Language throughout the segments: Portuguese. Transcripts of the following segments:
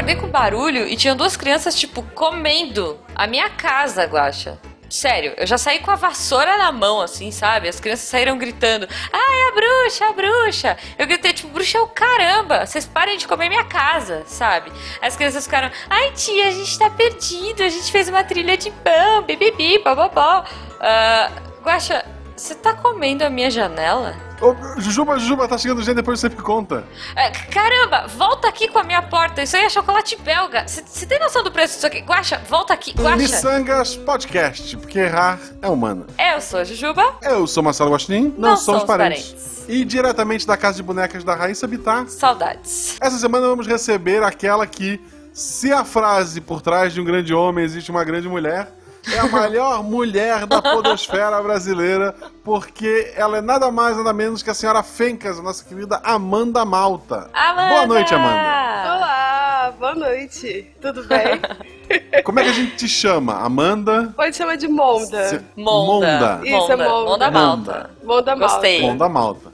acordei com barulho e tinham duas crianças, tipo, comendo a minha casa, Guaxa. Sério, eu já saí com a vassoura na mão, assim, sabe? As crianças saíram gritando: Ai, a bruxa, a bruxa! Eu gritei, tipo, bruxa é o caramba! Vocês parem de comer minha casa, sabe? As crianças ficaram: Ai, tia, a gente tá perdido, a gente fez uma trilha de pão, bibibi, bababó. Uh, Guaxa, você tá comendo a minha janela? Ô, Jujuba, Jujuba, tá chegando gente, depois você me conta. É, caramba, volta aqui com a minha porta. Isso aí é chocolate belga. Você tem noção do preço disso aqui? Guaxa, volta aqui, Guaxa. Missangas Podcast, porque errar é humano. Eu sou a Jujuba. Eu sou Marcelo Guaxinim. Não, não somos, somos parentes. parentes. E diretamente da Casa de Bonecas da Raíssa Bittar. Saudades. Essa semana vamos receber aquela que, se a frase por trás de um grande homem existe uma grande mulher é a maior mulher da podosfera brasileira, porque ela é nada mais, nada menos que a senhora Fencas, a nossa querida Amanda Malta. Amanda! Boa noite, Amanda. Olá, boa noite. Tudo bem? Como é que a gente te chama? Amanda? Pode chamar de Monda. Se... Monda. Monda. Isso, é Monda. Monda Malta. Monda Malta. Gostei. Monda Malta.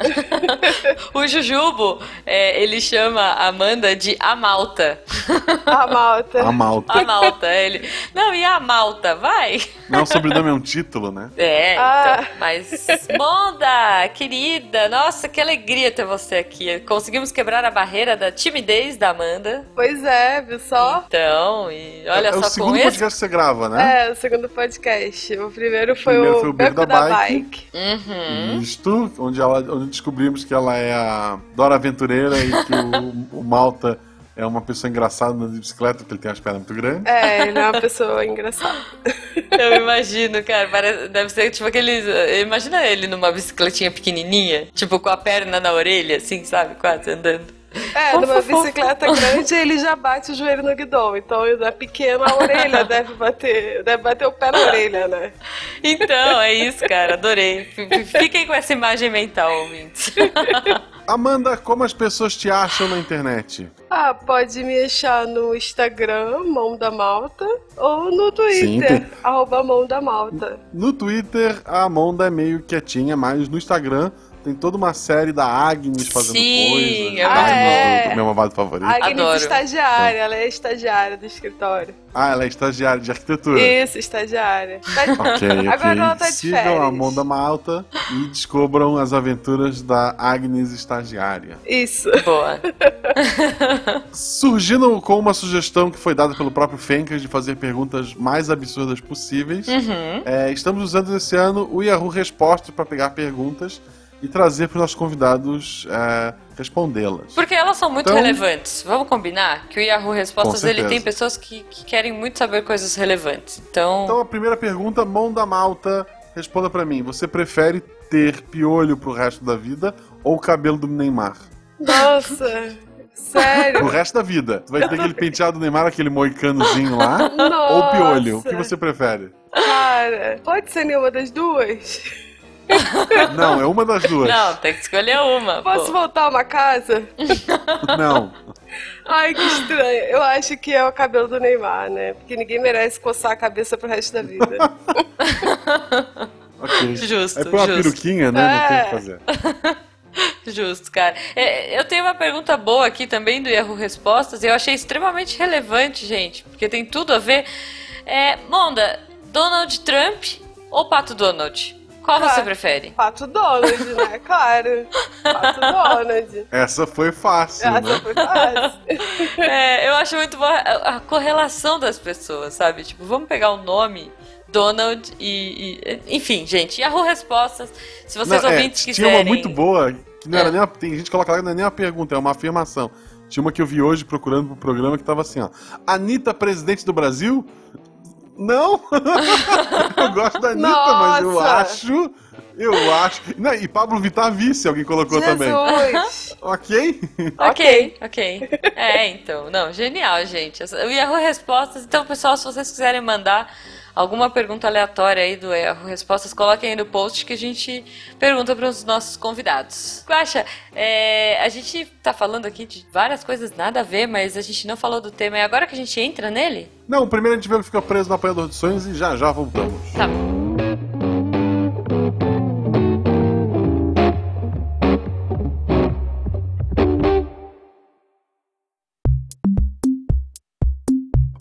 o Jujubo, é, ele chama a Amanda de Amalta. Amalta. Amalta. Amalta, ele. Não, e a Malta, vai. Não, o sobrenome é um título, né? É, ah. então, mas... Monda, querida, nossa, que alegria ter você aqui. Conseguimos quebrar a barreira da timidez da Amanda. Pois é, viu só? Então, e olha Olha é só, o segundo podcast que você grava, né? É, o segundo podcast. O primeiro foi o, primeiro foi o Beco, da, da, Bike. bike. Uhum. Isto, onde, ela, onde descobrimos que ela é a Dora Aventureira e que o, o Malta é uma pessoa engraçada de bicicleta, porque ele tem as pernas muito grandes. É, ele é uma pessoa engraçada. Eu imagino, cara. Parece, deve ser tipo aqueles. Imagina ele numa bicicletinha pequenininha, tipo com a perna na orelha, assim, sabe? Quase andando. É, numa bicicleta grande ele já bate o joelho no guidão. Então, da pequena a orelha deve bater, deve bater o pé na orelha, né? Então, é isso, cara. Adorei. Fiquem com essa imagem mental, ouvintes. Amanda, como as pessoas te acham na internet? Ah, pode me achar no Instagram, Mão da Malta, ou no Twitter, Sim, arroba Mão da Malta. No Twitter, a Amanda é meio quietinha, mas no Instagram tem toda uma série da Agnes fazendo Sim, coisas. Eu ah, é. meu mamado favorito. Agnes Adoro. estagiária, ela é estagiária do escritório. Ah, ela é estagiária de arquitetura. Isso, estagiária. Tá... ok, Agora ela tá de Sigam férias. a Monda Malta e descubram as aventuras da Agnes estagiária. Isso. Boa. Surgindo com uma sugestão que foi dada pelo próprio Fencas de fazer perguntas mais absurdas possíveis, uhum. é, estamos usando esse ano o Yahoo Respostas para pegar perguntas e trazer para os nossos convidados é, respondê-las. Porque elas são muito então, relevantes. Vamos combinar que o Yahoo Respostas ele tem pessoas que, que, querem muito saber coisas relevantes. Então, então a primeira pergunta, mão da malta, responda para mim. Você prefere ter piolho pro resto da vida ou o cabelo do Neymar? Nossa. Sério? O resto da vida. Tu vai ter aquele penteado do Neymar, aquele moicanozinho lá? Nossa. Ou piolho? O que você prefere? Cara, pode ser nenhuma das duas? Não, é uma das duas. Não, tem que escolher uma. Posso pô. voltar uma casa? Não. Ai, que estranho. Eu acho que é o cabelo do Neymar, né? Porque ninguém merece coçar a cabeça pro resto da vida. ok. Justo. Põe uma justo. peruquinha, né? É. Não tem o que fazer. Justo, cara. É, eu tenho uma pergunta boa aqui também do Yahoo Respostas e eu achei extremamente relevante, gente, porque tem tudo a ver. É, Monda, Donald Trump ou Pato Donald? Qual Claro. você prefere? Pato Donald, né? Claro. Pato Donald. Essa foi fácil, Essa né? foi fácil. É, eu acho muito boa a, a correlação das pessoas, sabe? Tipo, vamos pegar o nome Donald e, e- enfim, gente, Yahoo Respostas. Se vocês Não, é, ouvintes tinha quiserem. uma muito boa, que não era É. nem uma, tem gente que coloca lá que não é nem uma pergunta, é uma afirmação. Tinha uma que eu vi hoje procurando pro programa que tava assim, ó. Anitta, presidente do Brasil? Não! eu gosto da Anitta, mas eu Nossa! acho. Eu acho. Não, e Pablo Vittar vice, alguém colocou também. Jesus. Ok? Ok, ok. É, então. Não, genial, gente. O Yahoo Respostas. Então, pessoal, se vocês quiserem mandar alguma pergunta aleatória aí do Yahoo Respostas, coloquem aí no post que a gente pergunta para os nossos convidados. Guaxa, é, a gente tá falando aqui de várias coisas nada a ver, mas a gente não falou do tema. É agora que a gente entra nele? Não, primeiro a gente vê que fica preso no apanhador de sonhos e já já voltamos. Tá.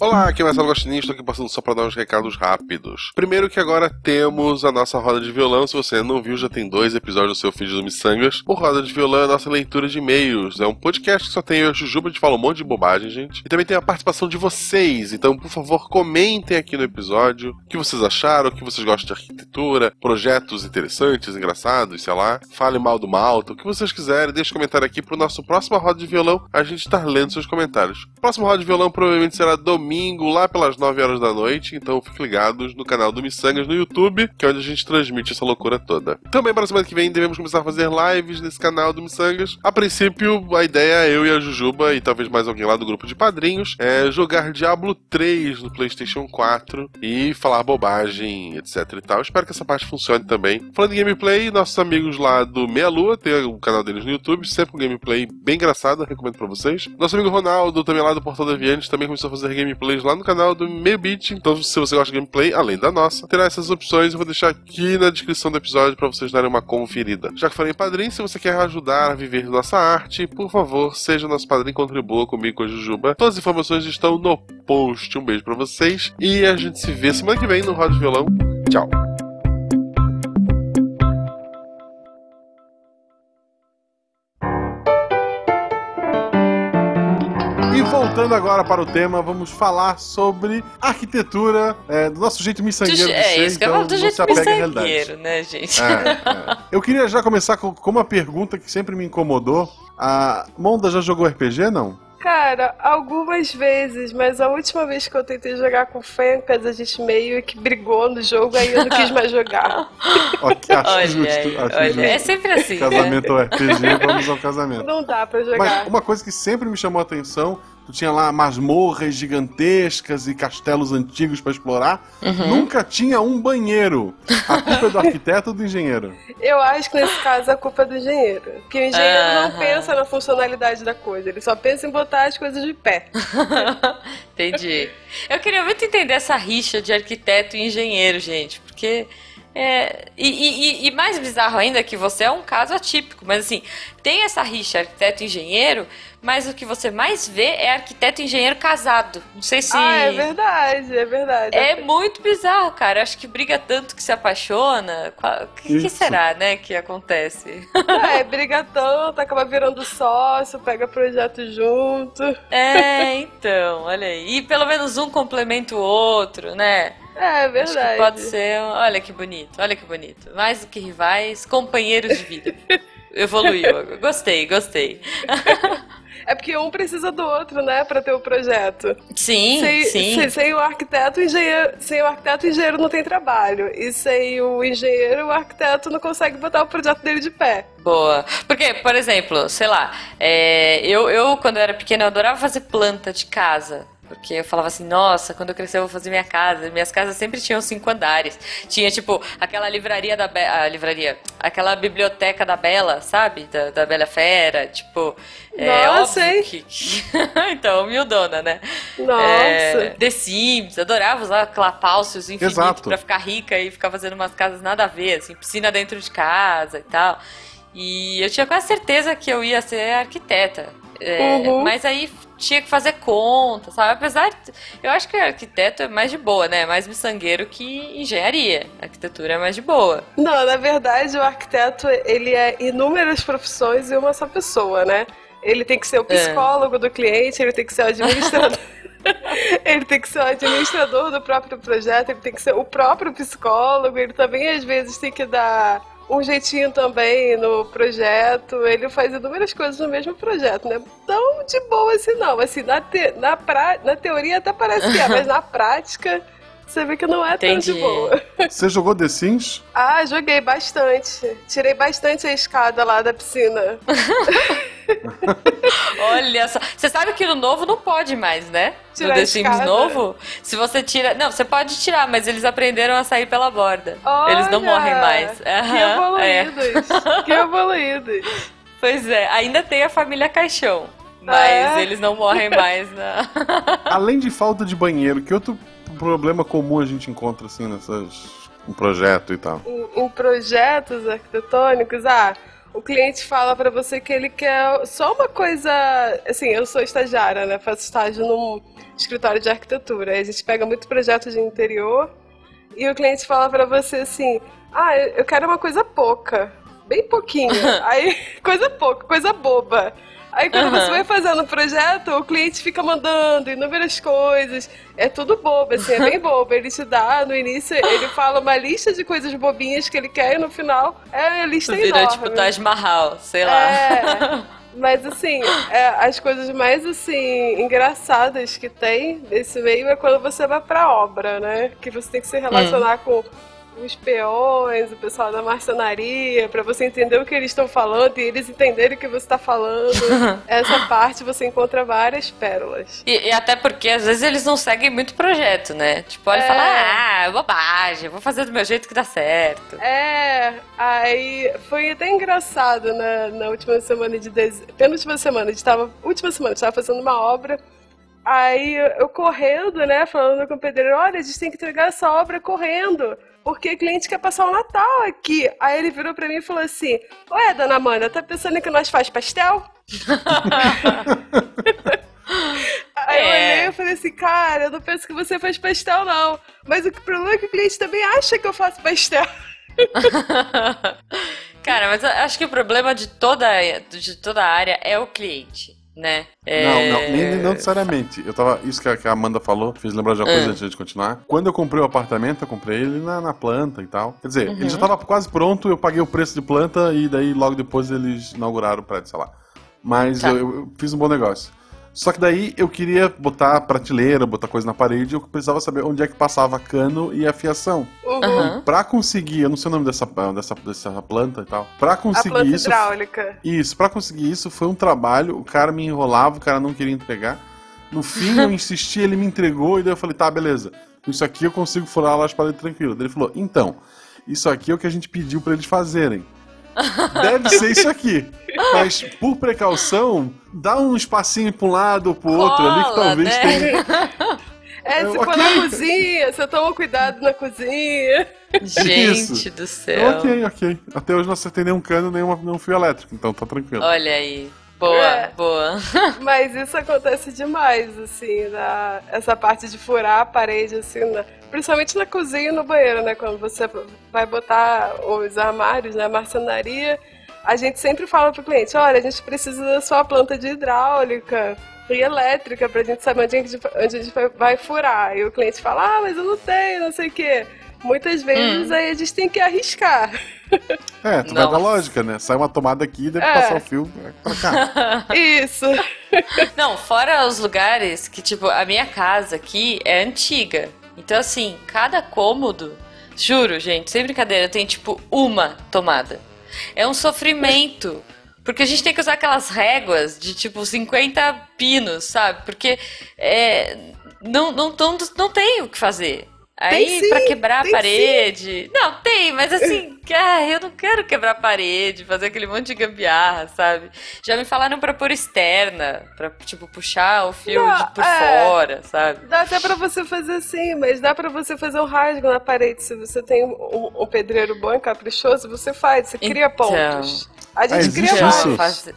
Olá, aqui é Marcelo Gostinho, estou aqui passando só para dar uns recados rápidos. Primeiro que agora temos a nossa roda de violão, se você não viu, já tem dois episódios do seu feed do Missangas. O Roda de Violão é a nossa leitura de e-mails, é um podcast que só tem eu e a Jujuba, a gente fala um monte de bobagem, gente. E também tem a participação de vocês, então por favor comentem aqui no episódio o que vocês acharam, o que vocês gostam de arquitetura, projetos interessantes, engraçados, sei lá. Fale mal do malta, o que vocês quiserem, deixe um comentário aqui pro nosso próximo Roda de Violão, a gente estar lendo seus comentários. O próximo Roda de Violão provavelmente será domingo domingo, lá pelas 9 horas da noite. Então fiquem ligados no canal do Missangas no YouTube, que é onde a gente transmite essa loucura toda. Também para a semana que vem devemos começar a fazer lives nesse canal do Missangas. A princípio, a ideia é eu e a Jujuba e talvez mais alguém lá do grupo de padrinhos é jogar Diablo 3 no PlayStation 4 e falar bobagem, etc e tal. Espero que essa parte funcione também. Falando em gameplay, nossos amigos lá do Meia Lua tem o canal deles no YouTube, sempre com gameplay bem engraçado, recomendo para vocês. Nosso amigo Ronaldo, também lá do Portal da Viantes, também começou a fazer gameplay gameplays lá no canal do Meio Beat. Então, se você gosta de gameplay, além da nossa, terá essas opções. Eu vou deixar aqui na descrição do episódio para vocês darem uma conferida. Já que falei padrinho, se você quer ajudar a viver nossa arte, por favor, seja nosso padrinho e contribua comigo com a Jujuba. Todas as informações estão no post. Um beijo para vocês e a gente se vê semana que vem no Roda de Violão. Tchau. Voltando agora para o tema, vamos falar sobre arquitetura é, do nosso jeito miçangueiro. é, ser, isso que então eu falo do jeito miçangueiro, né, gente? É, é. Eu queria já começar com, com, uma pergunta que sempre me incomodou. A Monda já jogou RPG, não? Cara, algumas vezes, mas a última vez que eu tentei jogar com o Fencas, a gente meio que brigou no jogo, aí eu não quis mais jogar. ok, acho olha, justo. Acho olha, justo. É sempre assim. Casamento né? RPG, vamos ao casamento. Não dá pra jogar. Mas uma coisa que sempre me chamou a atenção Tu tinha lá masmorras gigantescas e castelos antigos para explorar. Uhum. Nunca tinha um banheiro. A culpa é do arquiteto ou do engenheiro? Eu acho que nesse caso a culpa é do engenheiro. Porque o engenheiro uhum. não pensa na funcionalidade da coisa, ele só pensa em botar as coisas de pé. Entendi. Eu queria muito entender essa rixa de arquiteto e engenheiro, gente, porque é, e, e, e, mais bizarro ainda é que você é um caso atípico, mas assim, tem essa rixa arquiteto-engenheiro, mas o que você mais vê é arquiteto e engenheiro casado. Não sei se. Ah, é verdade, é verdade. É muito bizarro, cara. Acho que briga tanto que se apaixona. O que, que, será, né, que acontece? É, briga tanto, acaba virando sócio, pega projeto junto. É, então, olha aí. E pelo menos um complementa o outro, né? É, é verdade. Acho que pode ser. Olha que bonito, olha que bonito. Mais do que rivais, companheiros de vida. Evoluiu. Gostei, gostei. É porque um precisa do outro, né, para ter o projeto. Sim, sem, sim. Sem, sem, o arquiteto, o engenheiro, sem o arquiteto, o engenheiro não tem trabalho. E sem o engenheiro, o arquiteto não consegue botar o projeto dele de pé. Boa. Porque, por exemplo, sei lá, é, eu, eu, quando eu era pequena, eu adorava fazer planta de casa. Porque eu falava assim, nossa, quando eu crescer eu vou fazer minha casa. Minhas casas sempre tinham cinco andares. Tinha, tipo, aquela livraria da Bela. A livraria. Aquela biblioteca da Bela, sabe? Da, da Bela Fera. Tipo. É nossa, óbvio que. então, humildona, né? Nossa. É, The Sims, adorava usar clapalcios infinitos Exato. pra ficar rica e ficar fazendo umas casas nada a ver, assim, piscina dentro de casa e tal. E eu tinha quase certeza que eu ia ser arquiteta. É, uhum. Mas aí tinha que fazer conta, sabe? Apesar de, eu acho que arquiteto é mais de boa, né? É mais miçangueiro que engenharia. A arquitetura é mais de boa. Não, na verdade, o arquiteto, ele é inúmeras profissões e uma só pessoa, né? Ele tem que ser o é. psicólogo é. do cliente, ele tem que ser o administrador. ele tem que ser o administrador do próprio projeto, ele tem que ser o próprio psicólogo, ele também às vezes tem que dar um jeitinho também no projeto. Ele faz inúmeras coisas no mesmo projeto, né? Tão de boa assim, não. Assim, na, te, na, pra, na teoria até parece que é, mas na prática você vê que não é Entendi. tão de boa. Você jogou The Sims? Ah, joguei bastante. Tirei bastante a escada lá da piscina. Olha só. Você sabe que no novo não pode mais, né? Tirar no The Sims novo, se você tira. Não, você pode tirar, mas eles aprenderam a sair pela borda. Olha, eles não morrem mais. Que evoluídos. É. Que evoluídos. Pois é, ainda tem a família Caixão. Mas é. eles não morrem mais, né? Além de falta de banheiro, que outro problema comum a gente encontra assim nessas um projeto e tal? Em, em projetos arquitetônicos, ah, o cliente fala para você que ele quer só uma coisa. Assim, eu sou estagiária, né? Faço estágio num escritório de arquitetura. A gente pega muito projeto de interior e o cliente fala para você assim: ah, eu quero uma coisa pouca, bem pouquinho. Aí, coisa pouca, coisa boba. Aí quando uhum. você vai fazendo o projeto, o cliente fica mandando inúmeras coisas. É tudo bobo, assim, é bem bobo. Ele te dá, no início, ele fala uma lista de coisas bobinhas que ele quer e no final é a lista Vira, enorme. tipo Taj Mahal, sei lá. É, mas assim, é, as coisas mais assim engraçadas que tem nesse meio é quando você vai pra obra, né? Que você tem que se relacionar hum. com os peões, o pessoal da marcenaria, para você entender o que eles estão falando e eles entenderem o que você está falando. Essa parte você encontra várias pérolas. E, e, até porque às vezes eles não seguem muito projeto, né? Tipo, olha é. e fala, ah, bobagem, vou fazer do meu jeito que dá certo. É, aí foi até engraçado na, na última semana de dezembro, penúltima semana, a gente tava, última semana, a gente tava fazendo uma obra Aí eu correndo, né, falando com o pedreiro, olha, a gente tem que entregar essa obra correndo porque o cliente quer passar o Natal aqui. Aí ele virou pra mim e falou assim: Ué, dona Amanda, tá pensando que nós faz pastel? Aí é. eu olhei e falei assim, cara, eu não penso que você faz pastel, não. Mas o problema é que o cliente também acha que eu faço pastel. cara, mas eu acho que o problema de toda, de toda a área é o cliente né? É... Não, não, nem, não necessariamente. Eu tava. Isso que a, que a Amanda falou, fez lembrar de uma coisa é. antes de continuar. Quando eu comprei o apartamento, eu comprei ele na, na planta e tal. Quer dizer, uhum. ele já tava quase pronto, eu paguei o preço de planta e daí logo depois eles inauguraram o prédio, sei lá. Mas tá. eu, eu fiz um bom negócio. Só que daí eu queria botar prateleira, botar coisa na parede, eu precisava saber onde é que passava cano e a fiação. Uhum. Pra conseguir, eu não sei o nome dessa, dessa, dessa planta e tal. Pra conseguir a planta isso. Hidráulica. Isso, pra conseguir isso foi um trabalho, o cara me enrolava, o cara não queria entregar. No fim, eu insisti, ele me entregou, e daí eu falei, tá, beleza. Isso aqui eu consigo furar lá as paredes tranquilo. Daí ele falou, então, isso aqui é o que a gente pediu para eles fazerem. Deve ser isso aqui. Mas, por precaução, dá um espacinho pra um lado ou pro outro Cola, ali que talvez né? tenha. É, se for na cozinha, você toma cuidado na cozinha. Gente Isso. do céu. Ok, ok. Até hoje não acertei nenhum cano, nenhum, nenhum fio elétrico, então tá tranquilo. Olha aí. Boa, é, boa. Mas isso acontece demais, assim, na, essa parte de furar a parede, assim, na, principalmente na cozinha e no banheiro, né? Quando você vai botar os armários, né? Marcenaria, a gente sempre fala pro cliente, olha, a gente precisa da sua planta de hidráulica e elétrica pra gente saber onde a gente, onde a gente vai furar. E o cliente fala, ah, mas eu não tenho, não sei o quê. Muitas vezes hum. aí a gente tem que arriscar. É, tu vai da lógica, né? Sai uma tomada aqui e deve é. passar o fio pra cá. Isso. Não, fora os lugares que, tipo, a minha casa aqui é antiga. Então, assim, cada cômodo, juro, gente, sem brincadeira, tem, tipo, uma tomada. É um sofrimento. Porque a gente tem que usar aquelas réguas de tipo 50 pinos, sabe? Porque é, não, não, não, não tem o que fazer. Aí, sim, pra quebrar a parede. Sim. Não, tem, mas assim, ah, eu não quero quebrar a parede, fazer aquele monte de gambiarra, sabe? Já me falaram pra pôr externa, pra, tipo, puxar o fio não, de, por é, fora, sabe? Dá até pra você fazer assim, mas dá pra você fazer um rasgo na parede. Se você tem um, um pedreiro bom e caprichoso, você faz, você cria então, pontos. A gente ah, cria vários. Faz,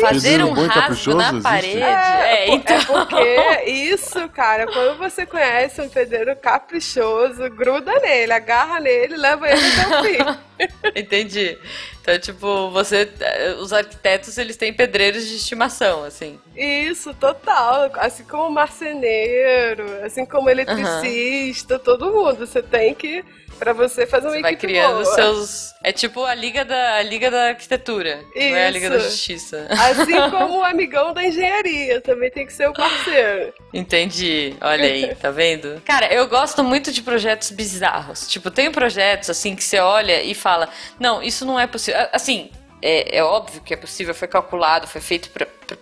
fazer um rasgo na parede. É, é, então. é porque isso, cara, quando você conhece um pedreiro caprichoso, gruda nele, agarra nele, leva ele até o fim. Entendi. Então, tipo, você. Os arquitetos, eles têm pedreiros de estimação, assim. Isso, total. Assim como marceneiro, assim como eletricista, uhum. todo mundo. Você tem que Pra você fazer uma você vai criando boa. seus. É tipo a liga da a liga da arquitetura, Isso. não é a liga da justiça. Assim como o amigão da engenharia, também tem que ser o parceiro. Entendi. Olha aí, tá vendo? Cara, eu gosto muito de projetos bizarros. Tipo, tem projetos assim que você olha e fala: "Não, isso não é possível". Assim, é, é, óbvio que é possível, foi calculado, foi feito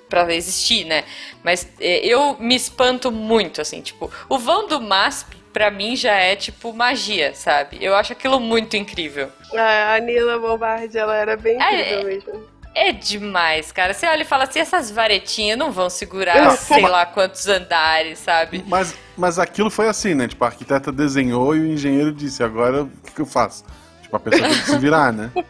para existir, né? Mas é, eu me espanto muito, assim, tipo, o vão do MASP pra mim já é tipo magia, sabe? Eu acho aquilo muito incrível. Ah, a Nila Bombardi, ela era bem é, incrível é, mesmo. É demais, cara. Você olha e fala assim, essas varetinhas não vão segurar sei lá quantos andares, sabe? Mas, mas aquilo foi assim, né? Tipo, a arquiteta desenhou e o engenheiro disse, agora o que, que eu faço? Tipo, Tipo, a pessoa tem que se virar, né?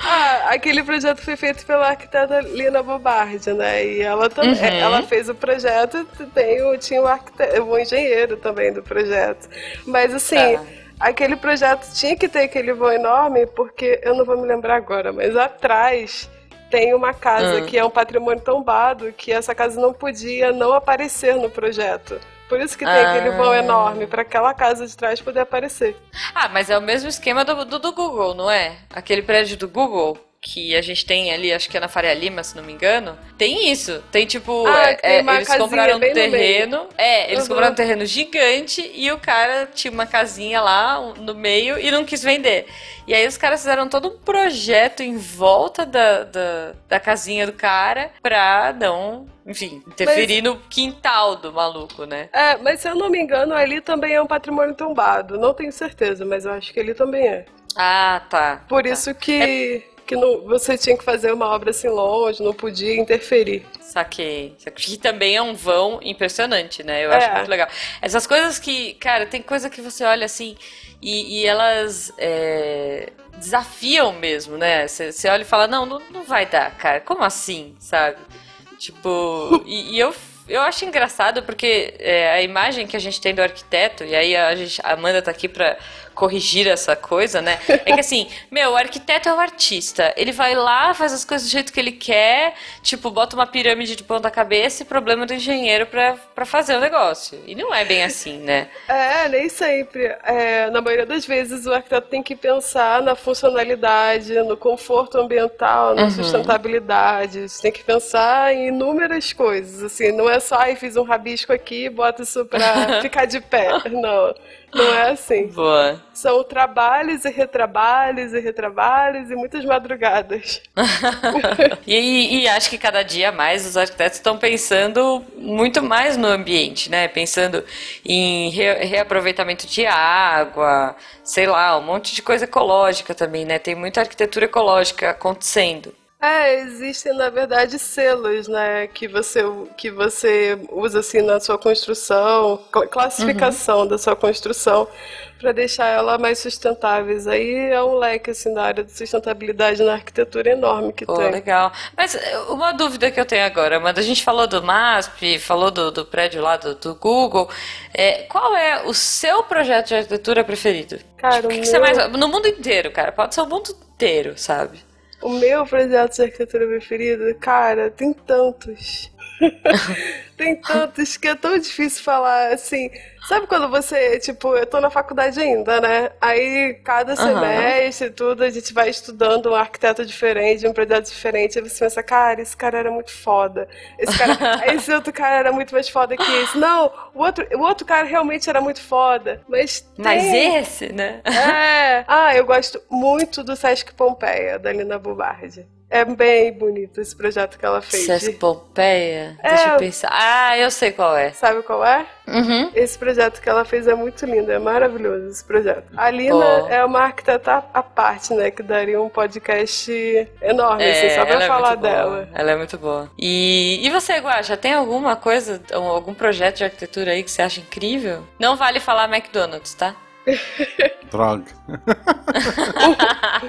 Ah, aquele projeto foi feito pela arquiteta Lina Bobardi, né? E ela também, Uhum. ela fez o projeto, tem o, tinha o, arquite- o engenheiro também do projeto. Mas assim, Tá. aquele projeto tinha que ter aquele voo enorme, porque eu não vou me lembrar agora, mas atrás tem uma casa Hum. que é um patrimônio tombado, que essa casa não podia não aparecer no projeto. Por isso que tem Ah. aquele vão enorme, para aquela casa de trás poder aparecer. Ah, mas é o mesmo esquema do, do, do Google, não é? Aquele prédio do Google que a gente tem ali, acho que é na Faria Lima, se não me engano. Tem isso. Tem tipo, Ah, é, tem é, eles compraram um terreno. É, eles Uhum. compraram um terreno gigante e o cara tinha uma casinha lá no meio e não quis vender. E aí os caras fizeram todo um projeto em volta da, da, da casinha do cara pra não, enfim, interferir no quintal do maluco, né? É, mas se eu não me engano, ali também é um patrimônio tombado. Não tenho certeza, mas eu acho que ele também é. Ah, tá. Por tá. isso que, que não, você tinha que fazer uma obra assim longe, não podia interferir. Saquei. Que também é um vão impressionante, né? Eu É. acho muito legal. Essas coisas que, cara, tem coisa que você olha assim e, e elas é, desafiam mesmo, né? Você olha e fala, não, não, não vai dar, cara. Como assim, sabe? Tipo, e, e eu, eu acho engraçado porque é, a imagem que a gente tem do arquiteto, e aí a, gente, a Amanda tá aqui pra corrigir essa coisa, né? É que assim, meu, o arquiteto é o artista. Ele vai lá, faz as coisas do jeito que ele quer, tipo, bota uma pirâmide de ponta cabeça e problema do engenheiro pra, pra fazer o negócio. E não é bem assim, né? É, nem sempre. É, na maioria das vezes, o arquiteto tem que pensar na funcionalidade, no conforto ambiental, na sustentabilidade. Você tem que pensar em inúmeras coisas. Assim, não é só, ai, fiz um rabisco aqui e bota isso pra ficar de pé. Não, não é assim. Boa. São trabalhos e retrabalhos e retrabalhos e muitas madrugadas. E, e acho que cada dia mais os arquitetos estão pensando muito mais no ambiente, né? Pensando em re- reaproveitamento de água, sei lá, um monte de coisa ecológica também, né? Tem muita arquitetura ecológica acontecendo. É, existem na verdade selos, né, que você que você usa assim na sua construção, cl- classificação da sua construção para deixar ela mais sustentáveis. Aí é um leque assim da área de sustentabilidade na arquitetura enorme que Pô, tem. legal. Mas eh, uma dúvida que eu tenho agora, Amanda, a gente falou do MASP, falou do, do prédio lá do, do Google. É, qual é o seu projeto de arquitetura preferido? Cara, Tipo, o que, o que você meu- mais. No mundo inteiro, cara. Pode ser o mundo inteiro, sabe? O meu projeto de arquitetura preferido, cara, tem tantos. tem tantos que é tão difícil falar assim. Sabe quando você, tipo, eu tô na faculdade ainda, né? Aí cada semestre, tudo, a gente vai estudando um arquiteto diferente, um projeto diferente. Aí você pensa, cara, esse cara era muito foda. Esse cara, esse outro cara era muito mais foda que esse. Não, o outro, o outro cara realmente era muito foda. Mas Mas tem- esse, né? é. Ah, eu gosto muito do Sesc Pompeia, da Lina Bubardi. É bem bonito esse projeto que ela fez. Pompeia? É. Deixa eu pensar. Ah, eu sei qual é. Sabe qual é? Uhum. Esse projeto que ela fez é muito lindo, é maravilhoso esse projeto. A Lina Pô. é uma arquiteta à parte, né? Que daria um podcast enorme, assim, É, só pra é falar boa. dela. Ela é muito boa. E, e você, Guaxa, tem alguma coisa, um- algum projeto de arquitetura aí que você acha incrível? Não vale falar McDonald's, tá? Droga.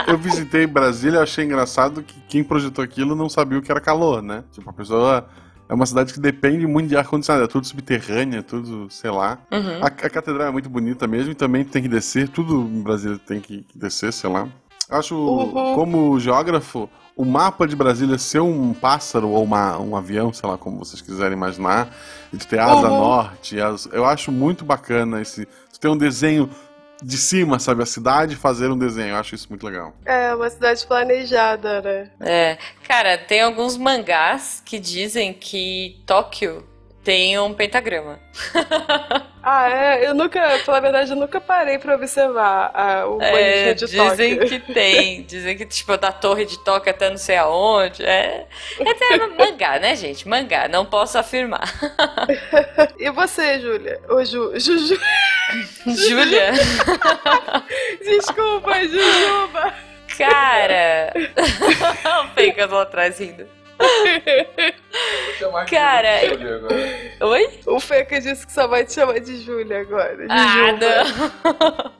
eu visitei Brasília e achei engraçado que quem projetou aquilo não sabia o que era calor, né? Tipo, a pessoa. É uma cidade que depende muito de ar-condicionado, é tudo subterrâneo, é tudo, sei lá. Uhum. A, a catedral é muito bonita mesmo e também tem que descer, tudo em Brasília tem que descer, sei lá. Acho, Uhum. como geógrafo, o mapa de Brasília ser um pássaro ou uma, um avião, sei lá como vocês quiserem imaginar, e tu ter asa Uhum. norte, eu acho muito bacana esse. Tu ter um desenho de cima, sabe? A cidade fazer um desenho, eu acho isso muito legal. É, uma cidade planejada, né? É, cara, tem alguns mangás que dizem que Tóquio tem um pentagrama. Ah, é? Eu nunca, pela verdade, eu nunca parei pra observar ah, o É, de dizem Tóquio. que tem. Dizem que, tipo, da torre de Tóquio até não sei aonde. É, é até mangá, né, gente? Mangá, não posso afirmar. E você, Júlia? Ô, Ju, Juju. Júlia, Desculpa, Jujuba. cara. o Fencas lá atrás rindo. Cara, Oi? O Feca disse que só vai te chamar de Júlia agora. Ah, Jujuba. não.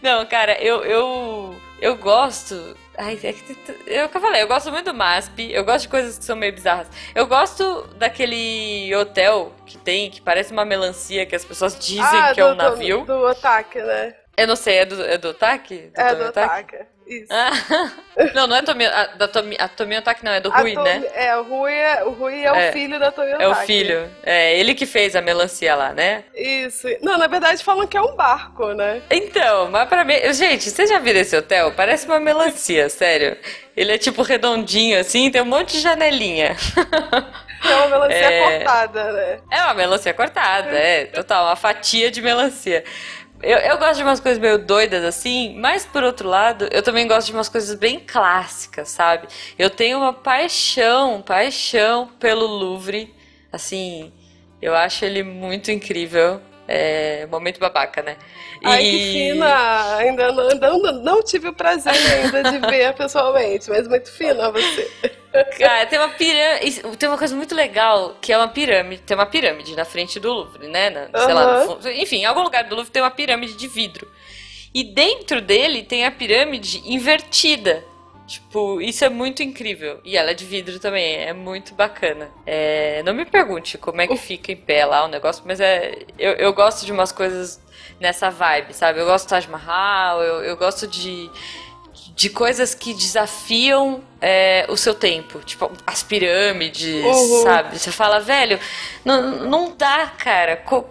Não, cara, eu, eu, eu gosto. Ai, é que, eu que eu falei, eu gosto muito do MASP, eu gosto de coisas que são meio bizarras. Eu gosto daquele hotel que tem, que parece uma melancia, que as pessoas dizem ah, que é do, um navio. Do, do Otaki, né? Eu não sei, é do, é do Otaki? é do Otaki. Isso. Ah, não, não é Tomi, a, da Tomi, a Tomi Otaki, não, é do Rui, né? É, o Rui é, o, Rui é, É. o filho da Tomi É o Otaki. filho. É, ele que fez a melancia lá, né? Isso. Não, na verdade falam que é um barco, né? Então, mas pra mim. Gente, vocês já viram esse hotel? Parece uma melancia, sério. Ele é tipo redondinho assim, tem um monte de janelinha. É uma melancia É. cortada, né? É uma melancia cortada, é, total, uma fatia de melancia. Eu, eu gosto de umas coisas meio doidas assim, mas por outro lado, eu também gosto de umas coisas bem clássicas, sabe? Eu tenho uma paixão, paixão pelo Louvre, assim, eu acho ele muito incrível. É, momento babaca, né? Ai, que fina! Ainda não, não, não tive o prazer ainda de ver pessoalmente, mas muito fina você. Cara, tem uma pirâmide. Tem uma coisa muito legal que é uma pirâmide. Tem uma pirâmide na frente do Louvre, né? Na- sei lá, no. Enfim, em algum lugar do Louvre tem uma pirâmide de vidro. E dentro dele tem a pirâmide invertida. Tipo, isso é muito incrível. E ela é de vidro também, é muito bacana. É, não me pergunte como é que fica em pé lá o negócio, mas é. Eu, eu gosto de umas coisas nessa vibe, sabe? Eu gosto do Taj Mahal, eu, eu gosto de de coisas que desafiam é, o seu tempo. Tipo, as pirâmides, Uhum. sabe? Você fala, velho, não, não dá, cara. Co-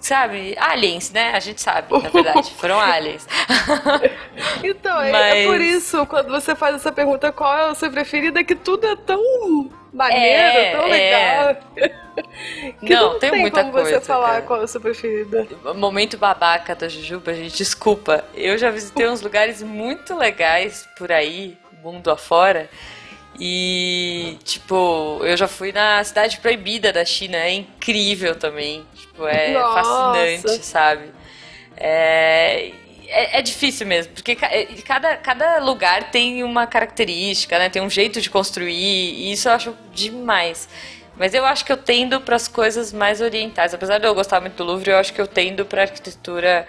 sabe? Aliens, né? A gente sabe, na verdade. Foram aliens. Então, é- é Mas- por isso, quando você faz essa pergunta, qual é o seu preferido, é que tudo é tão maneiro, É, tão é. legal. que Não, não, tem muita como você coisa, falar cara. qual é o seu preferido. Momento babaca da Jujuba, gente, desculpa. Eu já visitei uns lugares muito legais por aí, mundo afora. E, tipo, eu já fui na Cidade Proibida da China, é incrível também. Tipo, é Nossa. fascinante, sabe? É, é, é difícil mesmo, porque é, cada, cada lugar tem uma característica, né? Tem um jeito de construir, e isso eu acho demais. Mas eu acho que eu tendo para as coisas mais orientais. Apesar de eu gostar muito do Louvre, eu acho que eu tendo para arquitetura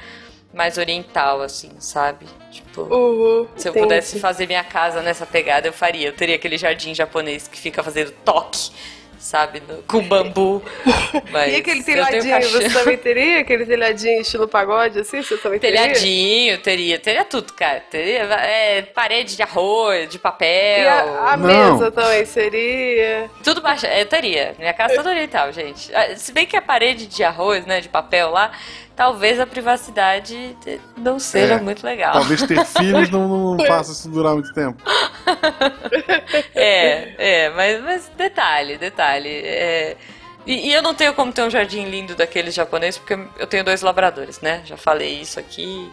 mais oriental, assim, sabe? Tipo, Uhum, se eu entendi. pudesse fazer minha casa nessa pegada, eu faria. Eu teria aquele jardim japonês que fica fazendo toque, sabe? no- com bambu. Mas E aquele telhadinho, você também teria? Aquele telhadinho estilo pagode, assim? Você também teria? Telhadinho, teria, teria tudo, cara. Teria é, parede de arroz, de papel. E a, a mesa também seria? Tudo baixo. Eu teria. Minha casa toda oriental, gente. Ah, Se bem que a parede de arroz, né, de papel lá, talvez a privacidade não seja É, muito legal. Talvez ter filhos não, não faça isso durar muito tempo. É, é, mas, mas detalhe, detalhe. é, e, e eu não tenho como ter um jardim lindo daqueles japoneses, porque eu tenho dois labradores, né? Já falei isso aqui.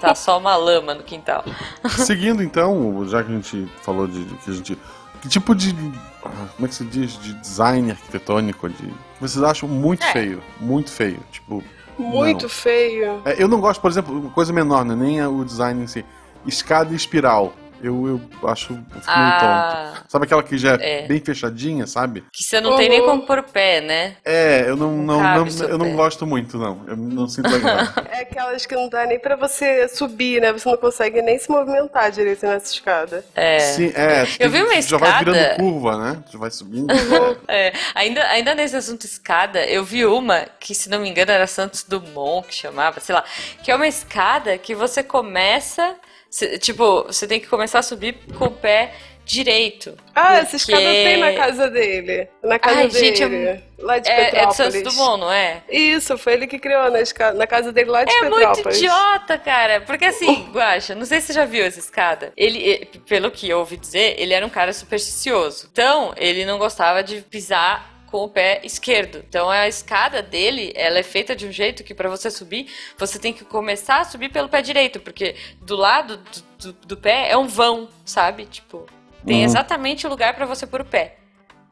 Tá só uma lama no quintal. Seguindo então, já que a gente falou de que a gente. Que tipo de. Como é que se diz? De design arquitetônico? De, vocês acham muito É. feio. Muito feio. Tipo. Muito não. feio. É, eu não gosto, por exemplo, coisa menor, né? nem o design em si. Escada e espiral. Eu, eu acho. Eu fico meio tonto. Ah, Sabe aquela que já é, É. bem fechadinha, sabe? que você não tem nem Uhum. como pôr o pé, né? É, eu não, não, não- o seu eu não gosto muito, não. Eu não sinto legal. É aquelas que não dá nem pra você subir, né? Você não consegue nem se movimentar direito nessa escada. É. Sim, é. Eu vi uma Já vai escada- virando curva, né? Já vai subindo. É, ainda, ainda nesse assunto escada, eu vi uma que, se não me engano, era Santos Dumont, que chamava, sei lá, que é uma escada que você começa, cê- tipo, você tem que começar a subir com o pé direito. Ah, essa Porque- escada tem na casa dele. Na casa Ai, dele. gente, é- lá de É, é de Petrópolis. Santos Dumont, não é? Isso, foi ele que criou na, esca- na casa dele lá de É muito Petrópolis. idiota, cara. Porque assim, Guaxa, não sei se você já viu essa escada. Ele, pelo que eu ouvi dizer, ele era um cara supersticioso. Então, ele não gostava de pisar com o pé esquerdo. Então a escada dele, ela é feita de um jeito que pra você subir, você tem que começar a subir pelo pé direito, porque do lado do, do- do pé é um vão, sabe? Tipo, tem Uhum. exatamente o lugar pra você pôr o pé.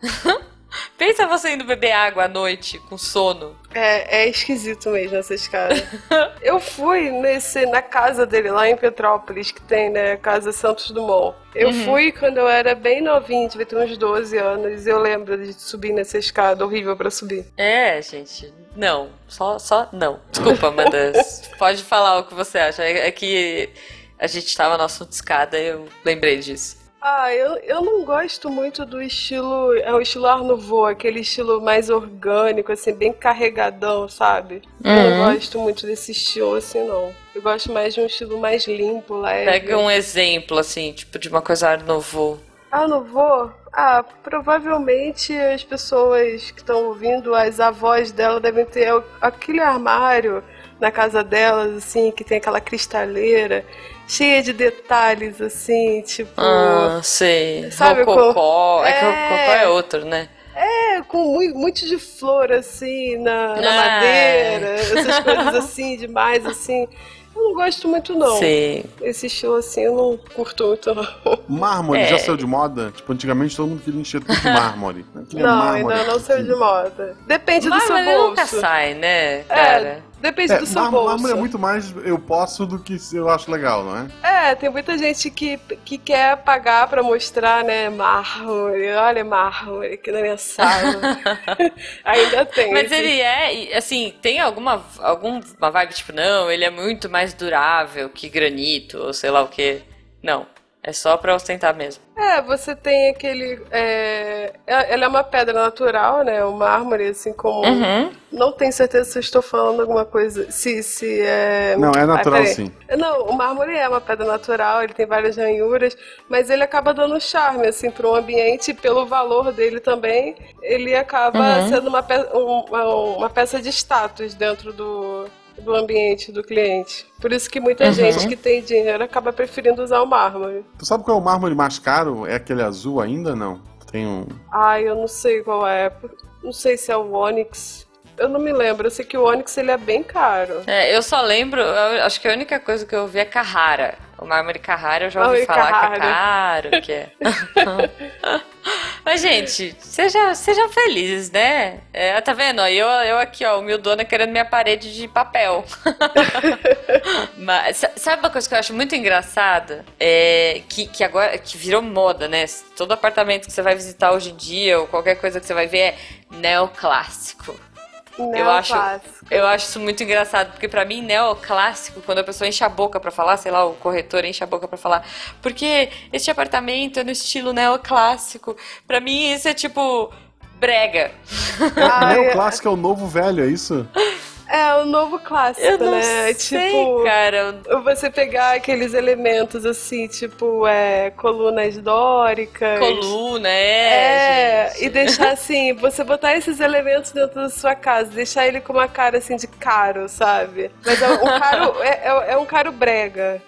Pensa você indo beber água à noite com sono. É, é esquisito mesmo essa escada. eu fui nesse, na casa dele lá em Petrópolis, que tem, né, Casa Santos Dumont. Eu Uhum. fui quando eu era bem novinha, devia ter uns 12 anos, e eu lembro de subir nessa escada horrível pra subir. É, gente, não. Só, só não. Desculpa, Amanda. Pode falar o que você acha. É, é que a gente tava no assunto escada e eu lembrei disso. Ah, eu, eu não gosto muito do estilo. É o estilo Art Nouveau, aquele estilo mais orgânico, assim, bem carregadão, sabe? Eu Uhum. não gosto muito desse estilo assim, não. Eu gosto mais de um estilo mais limpo, leve. Pega um exemplo, assim, tipo, de uma coisa Art Nouveau. Ah, não vou? Ah, provavelmente as pessoas que estão ouvindo, as avós dela devem ter aquele armário na casa delas, assim, que tem aquela cristaleira cheia de detalhes, assim, tipo. Ah, sei. Sabe, Rococó. É que o É. Rococó é outro, né? É, com muito, muito de flor, assim, na, na Ah. madeira, essas coisas assim, demais, assim. Eu não gosto muito, não. Sei. Esse estilo assim, eu não curto muito, não. Mármore É. já saiu de moda? Tipo, antigamente todo mundo queria encher tudo de mármore. Não, mármore. ainda não saiu de moda. Depende do Mas seu ele bolso. nunca sai, né, É, cara? Depende É, do seu bolso. mármore é muito mais eu posso do que eu acho legal, não é? É, tem muita gente que, que quer pagar pra mostrar, né, mármore. Olha, mármore aqui na minha sala. Ainda tem. Mas esse- ele é, assim, tem alguma, alguma vibe, tipo, não, ele é muito mais durável que granito, ou sei lá o que. Não, é só pra ostentar mesmo. É, você tem aquele. É... é- Ela é uma pedra natural, né? O mármore, assim como. Uhum. Não tenho certeza se eu estou falando alguma coisa. Se, se é. Não, é natural peraí. sim. Não, o mármore é uma pedra natural, ele tem várias ranhuras, mas ele acaba dando charme, assim, para o ambiente, e pelo valor dele também, ele acaba Uhum. sendo uma, pe- um- uma, uma peça de status dentro do, do ambiente do cliente. Por isso que muita Uhum. gente que tem dinheiro acaba preferindo usar o mármore. Tu sabe qual é o mármore mais caro? É aquele azul ainda? Não. Tem um. Ai, eu não sei qual é. Não sei se é o Onyx. Eu não me lembro. Eu sei que o Onyx ele é bem caro. É, eu só lembro, eu acho que a única coisa que eu ouvi é Carrara. O mármore Carrara eu já ouvi falar que é Carrara. caro, que é. Mas, gente, sejam, sejam felizes, né? É, tá vendo? Eu, eu aqui, ó, humildona querendo minha parede de papel. Mas sa- sabe uma coisa que eu acho muito engraçada? É que, que agora que virou moda, né? Todo apartamento que você vai visitar hoje em dia, ou qualquer coisa que você vai ver é neoclássico. Eu acho, eu acho isso muito engraçado, porque pra mim, neoclássico, quando a pessoa enche a boca pra falar, sei lá, o corretor enche a boca pra falar, porque este apartamento é no estilo neoclássico. Pra mim, isso é tipo brega. Ah, é- Neoclássico é o novo velho, é isso? É o novo clássico, Eu né? sei, tipo, cara. você pegar aqueles elementos assim, tipo, é, colunas dóricas. Coluna, é. É, gente. e deixar assim, você botar esses elementos dentro da sua casa, deixar ele com uma cara assim de caro, sabe? Mas é um caro, é, é- é um caro brega.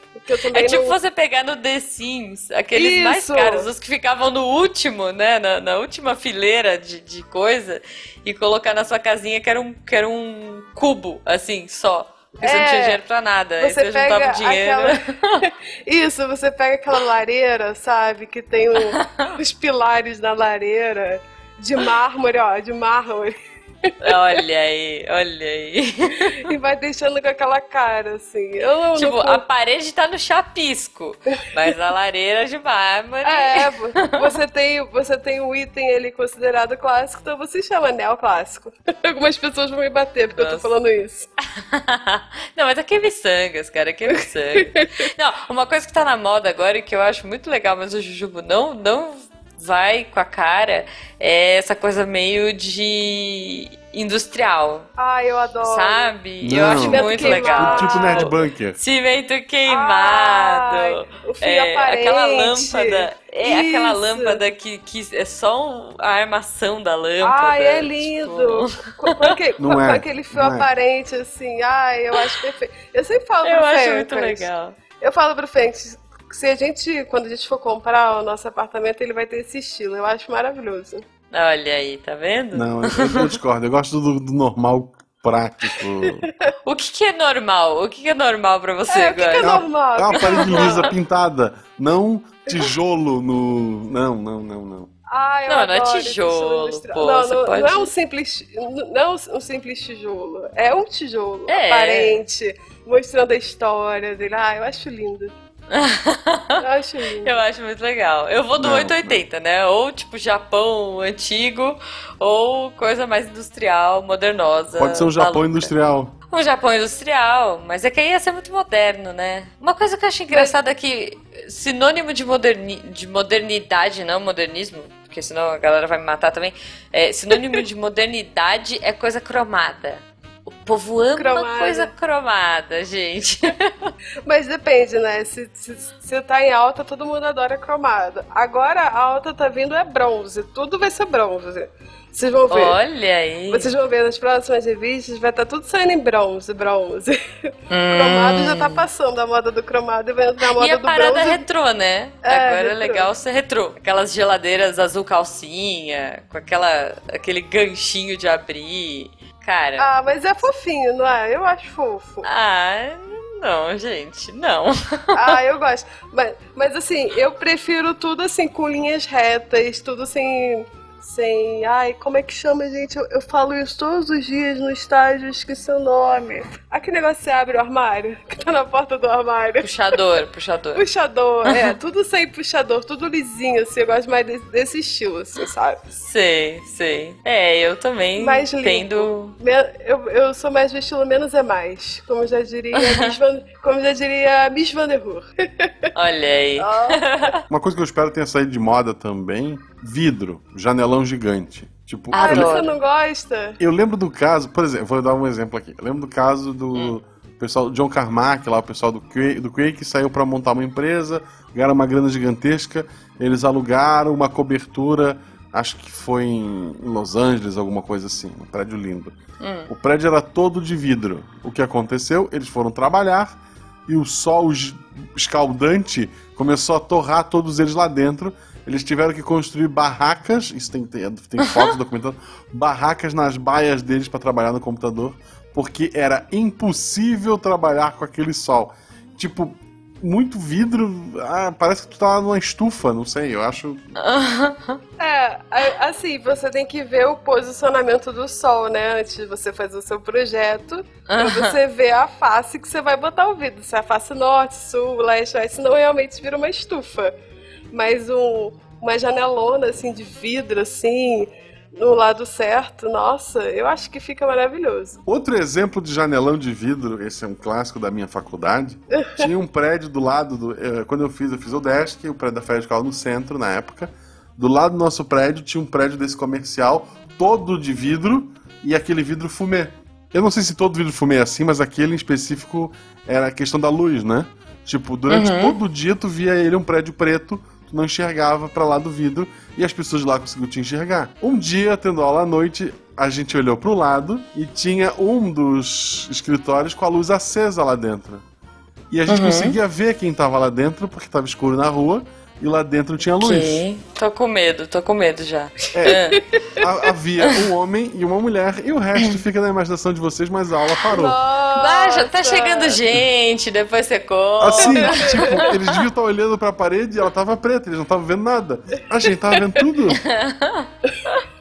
É tipo não... você pegar no The Sims, aqueles mais Isso. caros, os que ficavam no último, né? Na, na última fileira de, de coisa, e colocar na sua casinha que era um, que era um cubo, assim, só. Porque você não É, tinha dinheiro pra nada. Aí Você você juntava pega o dinheiro. aquela. Isso, você pega aquela lareira, sabe? Que tem um- os pilares na lareira de mármore, ó, de mármore. Olha aí, olha aí. E vai deixando com aquela cara, assim. Eu tipo, não... a parede tá no chapisco, mas a lareira de mármore. É, você tem, você tem um item ali considerado clássico, então você chama neoclássico. Algumas pessoas vão me bater porque eu Nossa. tô falando isso. Não, mas aqui é miçangas, cara, aqui é miçangas. Não, uma coisa que tá na moda agora e que eu acho muito legal, mas o Jujubo não, não vai com a cara, é essa coisa meio de industrial, Ai, eu adoro. sabe? Eu Não. acho Cimento muito queimado. legal. Tipo Nerd Bunker. Cimento queimado. Ai, o fio É, aparente. aquela lâmpada. É aquela Isso. lâmpada que, que é só a armação da lâmpada. Ai, é tipo, lindo. Com, com aque- Não com- é, com aquele fio não é. aparente, assim. Ai, eu acho perfeito. Eu sempre falo eu pro acho Fencas, muito legal. Eu falo pro Fênix se a gente, quando a gente for comprar o nosso apartamento, ele vai ter esse estilo. Eu acho maravilhoso. Olha aí, tá vendo? Não, eu, eu discordo. Eu gosto do, do normal prático. O que, que é normal? O que, que é normal pra você É, o que, que é agora? normal? É uma parede lisa pintada, não tijolo no. Não, não, não, não. Ah, eu Não, não é tijolo, pô, Não, você não, pode- não é um simples, não é um, um simples tijolo. É um tijolo É. aparente, mostrando a história dele. Ah, eu acho lindo. Eu acho lindo. Eu acho muito legal. Eu vou do Não, 880, né? Ou tipo Japão antigo, ou coisa mais industrial, modernosa. Pode ser um Japão maluca. industrial. um Japão industrial, mas é que aí ia ser muito moderno, né? Uma coisa que eu acho engraçada é que sinônimo de, moderni de modernidade, não modernismo, porque senão povo ama cromada. coisa cromada, gente. Mas depende, né? Se, se, se tá em alta, todo mundo adora cromada. Agora a alta tá vindo é bronze. Tudo vai ser bronze. Vocês vão ver. Olha aí. Vocês vão ver nas próximas revistas, vai estar tá tudo saindo em bronze, bronze. Hum. cromado já tá passando a moda do cromado e vai entrar a moda do bronze. E a parada retrô, né? É, Agora é retrô. é legal ser retrô. Aquelas geladeiras azul calcinha, com aquela, aquele ganchinho de abrir. Cara. Ah, mas é fofinho, não é? Eu acho fofo. Ah, não, gente, não. Ah, eu gosto. Mas, mas assim, eu prefiro tudo assim, com linhas retas, tudo assim sem. Ai, como é que chama, gente? Eu, eu falo isso todos os dias no estágio, esqueci o nome. Aquele negócio que você abre o armário, que tá na porta do armário. Puxador, puxador. Puxador, é, tudo sem puxador, tudo lisinho, assim. Eu gosto mais desse, desse estilo, assim, sabe? Sei, sei. É, eu também mais tendo. Eu, eu sou mais do estilo menos é mais. Como já diria Miss Van, como já diria Miss Van. Olha aí. Oh. Uma coisa que eu espero tenha saído de moda também vidro, janelão gigante. Tipo, ah, você não gosta? Eu lembro do caso, por exemplo, vou dar um exemplo aqui. Eu lembro do caso do hum. pessoal John Carmack, lá o pessoal do Quake, do Quake saiu para montar uma empresa, ganharam uma grana gigantesca, eles alugaram uma cobertura, acho que foi em Los Angeles, alguma coisa assim, um prédio lindo. Hum. O prédio era todo de vidro. O que aconteceu? Eles foram trabalhar e o sol escaldante começou a torrar todos eles lá dentro eles tiveram que construir barracas, isso tem, tem, tem fotos documentando, barracas nas baias deles para trabalhar no computador, porque era impossível trabalhar com aquele sol. Tipo, muito vidro, ah, parece que tu tá numa estufa, não sei, eu acho. É, assim, você tem que ver o posicionamento do sol, né? Antes de você fazer o seu projeto, pra você ver a face que você vai botar o vidro. Se é a face norte, sul, leste, oeste, senão realmente vira uma estufa mas um, uma janelona assim de vidro assim no lado certo, nossa, eu acho que fica maravilhoso. Outro exemplo de janelão de vidro, esse é um clássico da minha faculdade. tinha um prédio do lado do. Eh, quando eu fiz, eu fiz o desk, o prédio da Fed ficava no centro na época. Do lado do nosso prédio tinha um prédio desse comercial, todo de vidro, e aquele vidro fumê. Eu não sei se todo vidro fumê é assim, mas aquele em específico era a questão da luz, né? Tipo, durante uhum. todo o dia tu via ele um prédio preto tu não enxergava para lá do vidro e as pessoas lá conseguiam te enxergar. Um dia, tendo aula à noite, a gente olhou pro lado e tinha um dos escritórios com a luz acesa lá dentro. E a gente uhum. conseguia ver quem tava lá dentro, porque tava escuro na rua, e lá dentro tinha luz. Okay. Tô com medo, tô com medo já. É, havia um homem e uma mulher, e o resto fica na imaginação de vocês, mas a aula parou. Já tá chegando gente, depois você conta. Assim, tipo, eles deviam estar olhando pra parede e ela tava preta, eles não estavam vendo nada. A gente tava vendo tudo.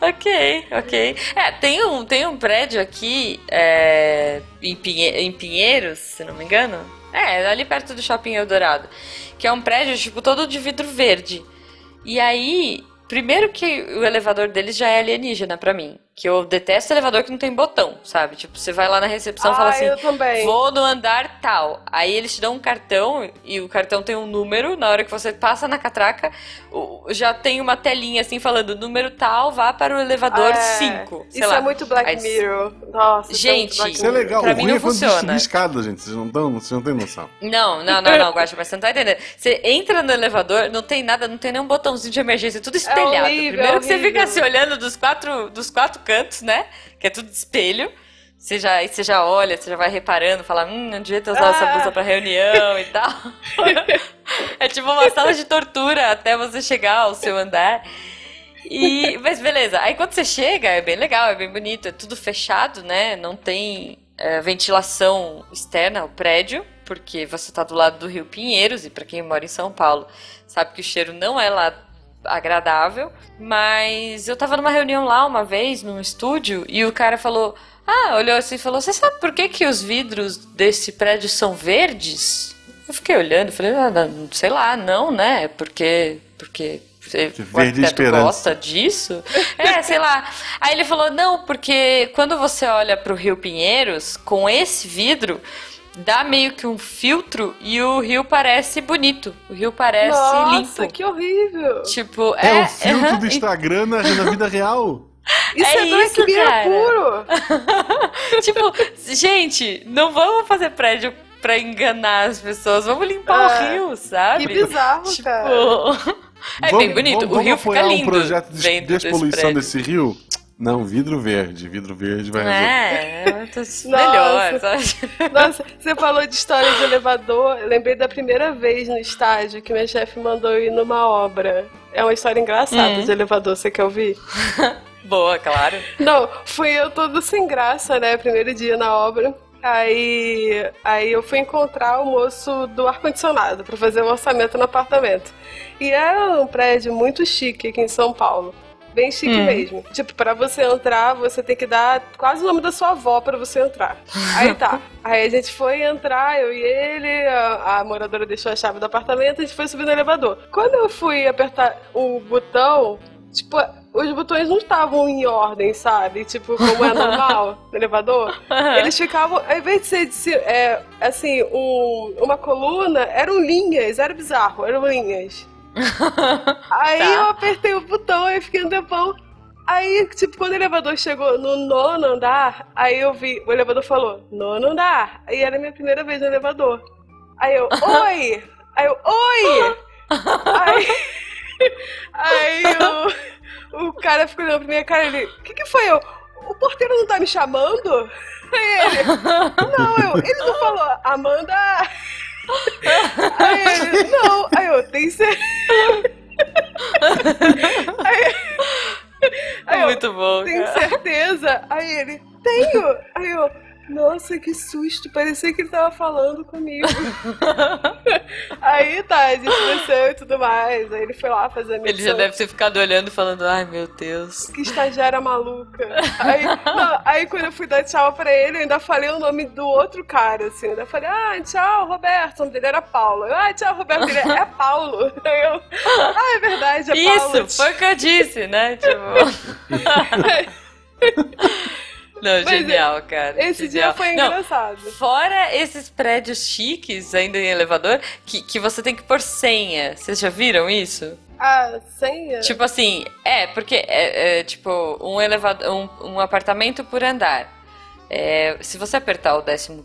ok, ok. É, tem um, tem um prédio aqui é, em, Pinhe em Pinheiros, se não me engano. É, ali perto do Shopping Eldorado que é um prédio, tipo, todo de vidro verde. E aí, primeiro que o elevador deles já é alienígena para mim. Que eu detesto elevador que não tem botão, sabe? Tipo, você vai lá na recepção e fala assim: vou no andar tal. Aí eles te dão um cartão e o cartão tem um número. Na hora que você passa na catraca, já tem uma telinha assim falando: número tal, vá para o elevador 5. É, isso lá. é muito Black Aí, Mirror. Nossa, gente, isso é legal. Pra o mim não é funciona. escada, gente. Vocês não, tão, vocês não têm noção. Não, não, não, não, Guaxa, mas você não tá entendendo. Você entra no elevador, não tem nada, não tem nenhum botãozinho de emergência, tudo é espelhado. É horrível, Primeiro é que você fica se olhando dos quatro, dos quatro cantos, né? Que é tudo espelho. Você já, você já olha, você já vai reparando, fala, hum, não devia ter usado ah. essa blusa pra reunião e tal. é tipo uma sala de tortura até você chegar ao seu andar. E, mas beleza, aí quando você chega, é bem legal, é bem bonito, é tudo fechado, né? Não tem é, ventilação externa, o prédio, porque você tá do lado do Rio Pinheiros, e para quem mora em São Paulo, sabe que o cheiro não é lá agradável, mas eu tava numa reunião lá uma vez, num estúdio, e o cara falou: Ah, olhou assim e falou: Você sabe por que, que os vidros desse prédio são verdes? Eu fiquei olhando, falei: ah, Sei lá, não, né? Porque. Porque Você, o verde esperança. gosta disso? É, sei lá. Aí ele falou, não, porque quando você olha pro Rio Pinheiros, com esse vidro, dá meio que um filtro e o rio parece bonito. O rio parece Nossa, limpo. que horrível. Tipo, É, é. o filtro do Instagram na, na vida real. Isso É é, isso, cara. puro. tipo, gente, não vamos fazer prédio pra enganar as pessoas. Vamos limpar É. o rio, sabe? Que bizarro, Tipo, cara. é Vamos- bem bonito. vamos- o rio vamos fica lindo. um projeto de desse despoluição prédio. desse rio? Não, vidro verde. Vidro verde vai resolver. É, tô- melhor, sabe? Nossa, você falou de história de elevador. Eu lembrei da primeira vez no estágio que minha chefe mandou eu ir numa obra. É uma história engraçada Hum. de elevador, você quer ouvir? Boa, claro. Não, fui eu todo sem graça, né? Primeiro dia na obra. Aí, aí eu fui encontrar o moço do ar-condicionado pra fazer o orçamento no apartamento. E é um prédio muito chique aqui em São Paulo. Bem chique Hum. mesmo. Tipo, pra você entrar, você tem que dar quase o nome da sua avó pra você entrar. Aí tá. Aí a gente foi entrar, eu e ele, a, a moradora deixou a chave do apartamento, a gente foi subir no elevador. Quando eu fui apertar o botão, tipo, os botões não estavam em ordem, sabe? Tipo, como é normal no elevador. Eles ficavam, ao invés de ser de é, assim, um- uma coluna, eram linhas, era bizarro, eram linhas. Aí Tá. eu apertei o botão e fiquei um tempão. Aí, tipo, quando o elevador chegou no nono andar, aí eu vi, o elevador falou, nono andar. Aí era a minha primeira vez no elevador. Aí eu, oi! Aí eu, oi! Aí, aí o, o cara ficou olhando pra minha cara e ele, o que que foi? Eu, o porteiro não tá me chamando? Aí ele, não, eu, ele não falou, Amanda... Aí ele, não, aí eu, tem certeza. Aí, aí eu, Muito bom, tem certeza? Aí ele, tenho. Aí eu, nossa, que susto, parecia que ele tava falando comigo. aí tá, a gente desceu e tudo mais. Aí ele foi lá fazer a Ele já missão. deve ter ficado olhando e falando, ai meu Deus. Que estagiária maluca. Aí, não, aí quando eu fui dar tchau pra ele, eu ainda falei o nome do outro cara, assim. Eu ainda falei, ah, tchau, Roberto. O nome dele era Paulo. Eu, ah, tchau, Roberto. Ele é Paulo. Aí eu, ah, é verdade, é Paulo. Isso, foi o que eu disse, né? Tipo. Não, Mas genial, cara. Esse dia genial. foi Não, engraçado. Fora esses prédios chiques, ainda em elevador, que, que você tem que pôr senha. Vocês já viram isso? Ah, senha? Tipo assim, é, porque é, é, tipo um elevador, um, um apartamento por andar. É, se você apertar o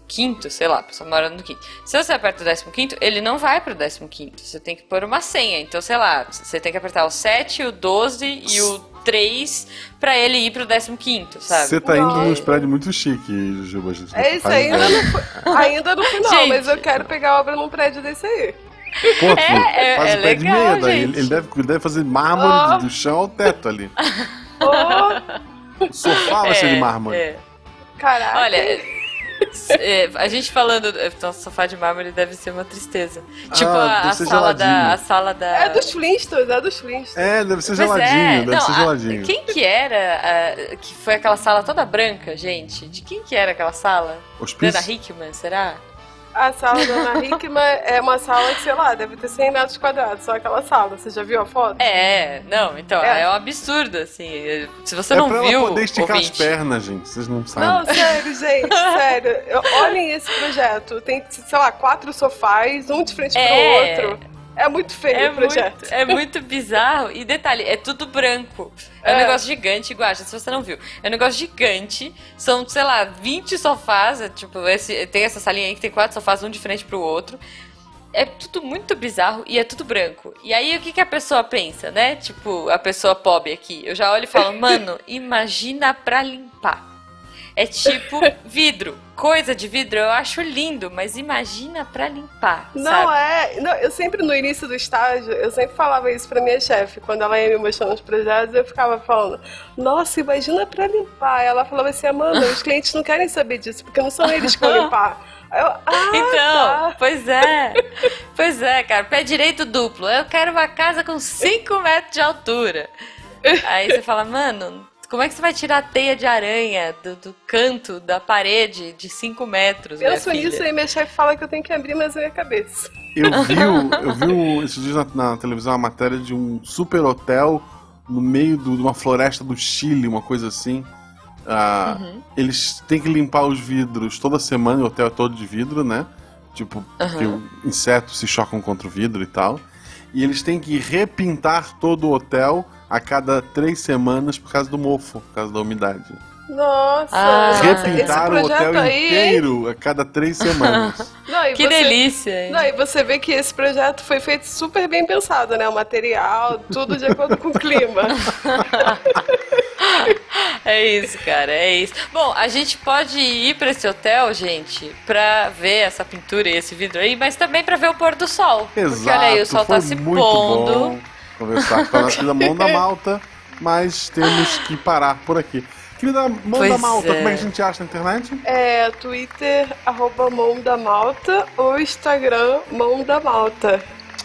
15, sei lá, a pessoa mora no quinto. Se você aperta o 15, ele não vai pro 15. Você tem que pôr uma senha. Então, sei lá, você tem que apertar o 7, o 12 e o 3 pra ele ir pro 15, sabe? Você tá indo nos prédios muito chiques, Jujuba. a É isso ainda não ainda não fui não, Gente. mas eu quero pegar obra num prédio desse aí. Pô, É, é- faz é o pé de legal, daí gente. ele, ele deve, ele deve fazer mármore Ah. do chão ao teto ali. Ô, O sofá vai ser de mármore. é. Caraca. Olha, é, a gente falando. Nosso sofá de mármore deve ser uma tristeza. Tipo Ah, a, a deve ser sala da. geladinho. A sala da. É dos Flintstones, é dos Flintstones. É, deve ser geladinho, é. deve Não, ser a- geladinho. quem que era a- que foi aquela sala toda branca, gente? De quem que era aquela sala? Dana Hospício? Hickman, será? A sala da Ana Hickman é uma sala que, sei lá, deve ter 100 metros quadrados, só aquela sala. Você já viu a foto? É, não, então, é, É. um absurdo, assim. Se você É não pra viu. ela poder esticar ouvinte, as pernas, gente. Vocês não sabem. Não, sério, gente, sério. Olhem esse projeto. Tem, sei lá, quatro sofás, um de frente É. pro outro. É muito feio É o projeto. muito, é muito bizarro. E detalhe, é tudo branco. É, um É. negócio gigante, Guaxa, se você não viu. É um negócio gigante. São, sei lá, 20 sofás. é, tipo, esse, tem essa salinha aí que tem quatro sofás, um de frente pro outro. É tudo muito bizarro e é tudo branco. E aí, o que, que a pessoa pensa, né? Tipo, a pessoa pobre aqui. Eu já olho e falo, mano, imagina pra limpar. É tipo vidro. Coisa de vidro eu acho lindo, mas imagina pra limpar. Não sabe? é. Não, eu sempre no início do estágio, eu sempre falava isso pra minha chefe. Quando ela ia me mostrando os projetos, eu ficava falando: Nossa, imagina pra limpar. Ela falava assim: Amanda, os clientes não querem saber disso, porque não são eles que vão limpar. Eu, ah, Então, tá. pois é. Pois é, cara. Pé direito duplo. Eu quero uma casa com 5 metros de altura. Aí você fala, mano, Como é que você vai tirar a teia de aranha do, do canto da parede de 5 metros? Penso nisso filha? e minha chefe fala que eu tenho que abrir mais a minha cabeça. Eu vi, eu vi esses dias na, na televisão uma matéria de um super hotel no meio do- de uma floresta do Chile, uma coisa assim. Ah, Uhum. Eles têm que limpar os vidros toda semana, o hotel é todo de vidro, né? Tipo, porque Aham. insetos se chocam contra o vidro e tal. E eles têm que repintar todo o hotel a cada três semanas por causa do mofo, por causa da umidade. Nossa, Ah, esse Repintar o projeto hotel aí, inteiro a cada três semanas. Não, e Que você- delícia! hein? Não, e você vê que esse projeto foi feito super bem pensado, né? O material, tudo de acordo com o clima. É isso, cara, é isso. Bom, a gente pode ir pra esse hotel, gente, pra ver essa pintura e esse vidro aí, mas também pra ver o pôr do sol. Exato, Porque olha aí, o sol foi tá se pondo. bom conversar com a nossa querida Mão da Malta, mas temos que parar por aqui. Querida Mão Pois da Malta, é. como é que a gente acha na internet? É, Twitter, arroba Mão da Malta, ou Instagram, Mão da Malta.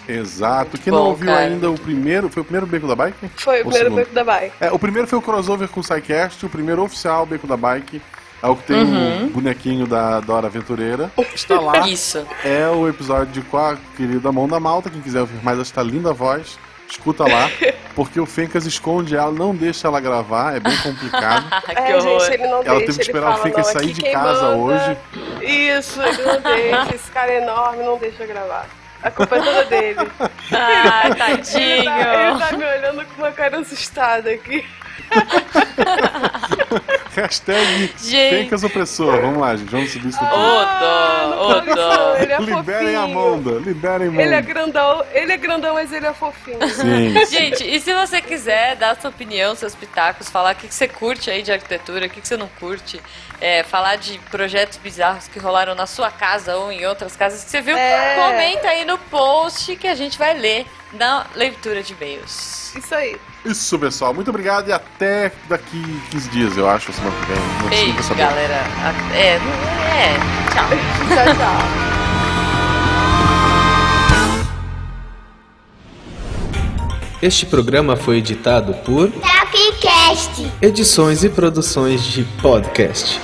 Exato. Quem Bom, não ouviu cara. ainda o primeiro, foi o primeiro Beco da Bike? Foi o primeiro segundo? beco da bike. É, o primeiro foi o crossover com o SciCast, o primeiro oficial Beco da Bike. É o que tem Uhum. o bonequinho da Dora Aventureira. Está lá. Isso. É o episódio com a querida Mão da Malta. Quem quiser ouvir mais esta linda voz, escuta lá. Porque o Fencas esconde ela, não deixa ela gravar, é bem complicado. que É, horror. gente, ele não Ela deixa, teve que ele esperar o Fencas não, sair de casa manda- hoje. Isso, ele não deixa, esse cara é enorme não deixa gravar. A culpa é toda dele. Ai, Ele tadinho. tá, ele tá me olhando com uma cara assustada aqui. Hashtag Gente. Fencas opressor. Vamos lá, gente. Vamos subir isso Ô, tudo. dó, ô, dó. ele é Liberem a. Monda. Liberem a Ele é Monda. grandão, ele é grandão, mas ele é fofinho. Sim. Gente, e se você quiser dar sua opinião, seus pitacos, falar o que, que você curte aí de arquitetura, o que, que você não curte, é, falar de projetos bizarros que rolaram na sua casa ou em outras casas que você viu, É. comenta aí no post que a gente vai ler na leitura de e-mails. Isso aí. Isso, pessoal. Muito obrigado e até daqui 15 dias, eu acho, semana que vem. Beijo, galera. É, é, tchau. Tchau, tchau. Este programa foi editado por Tapcast. Edições e Produções de Podcast.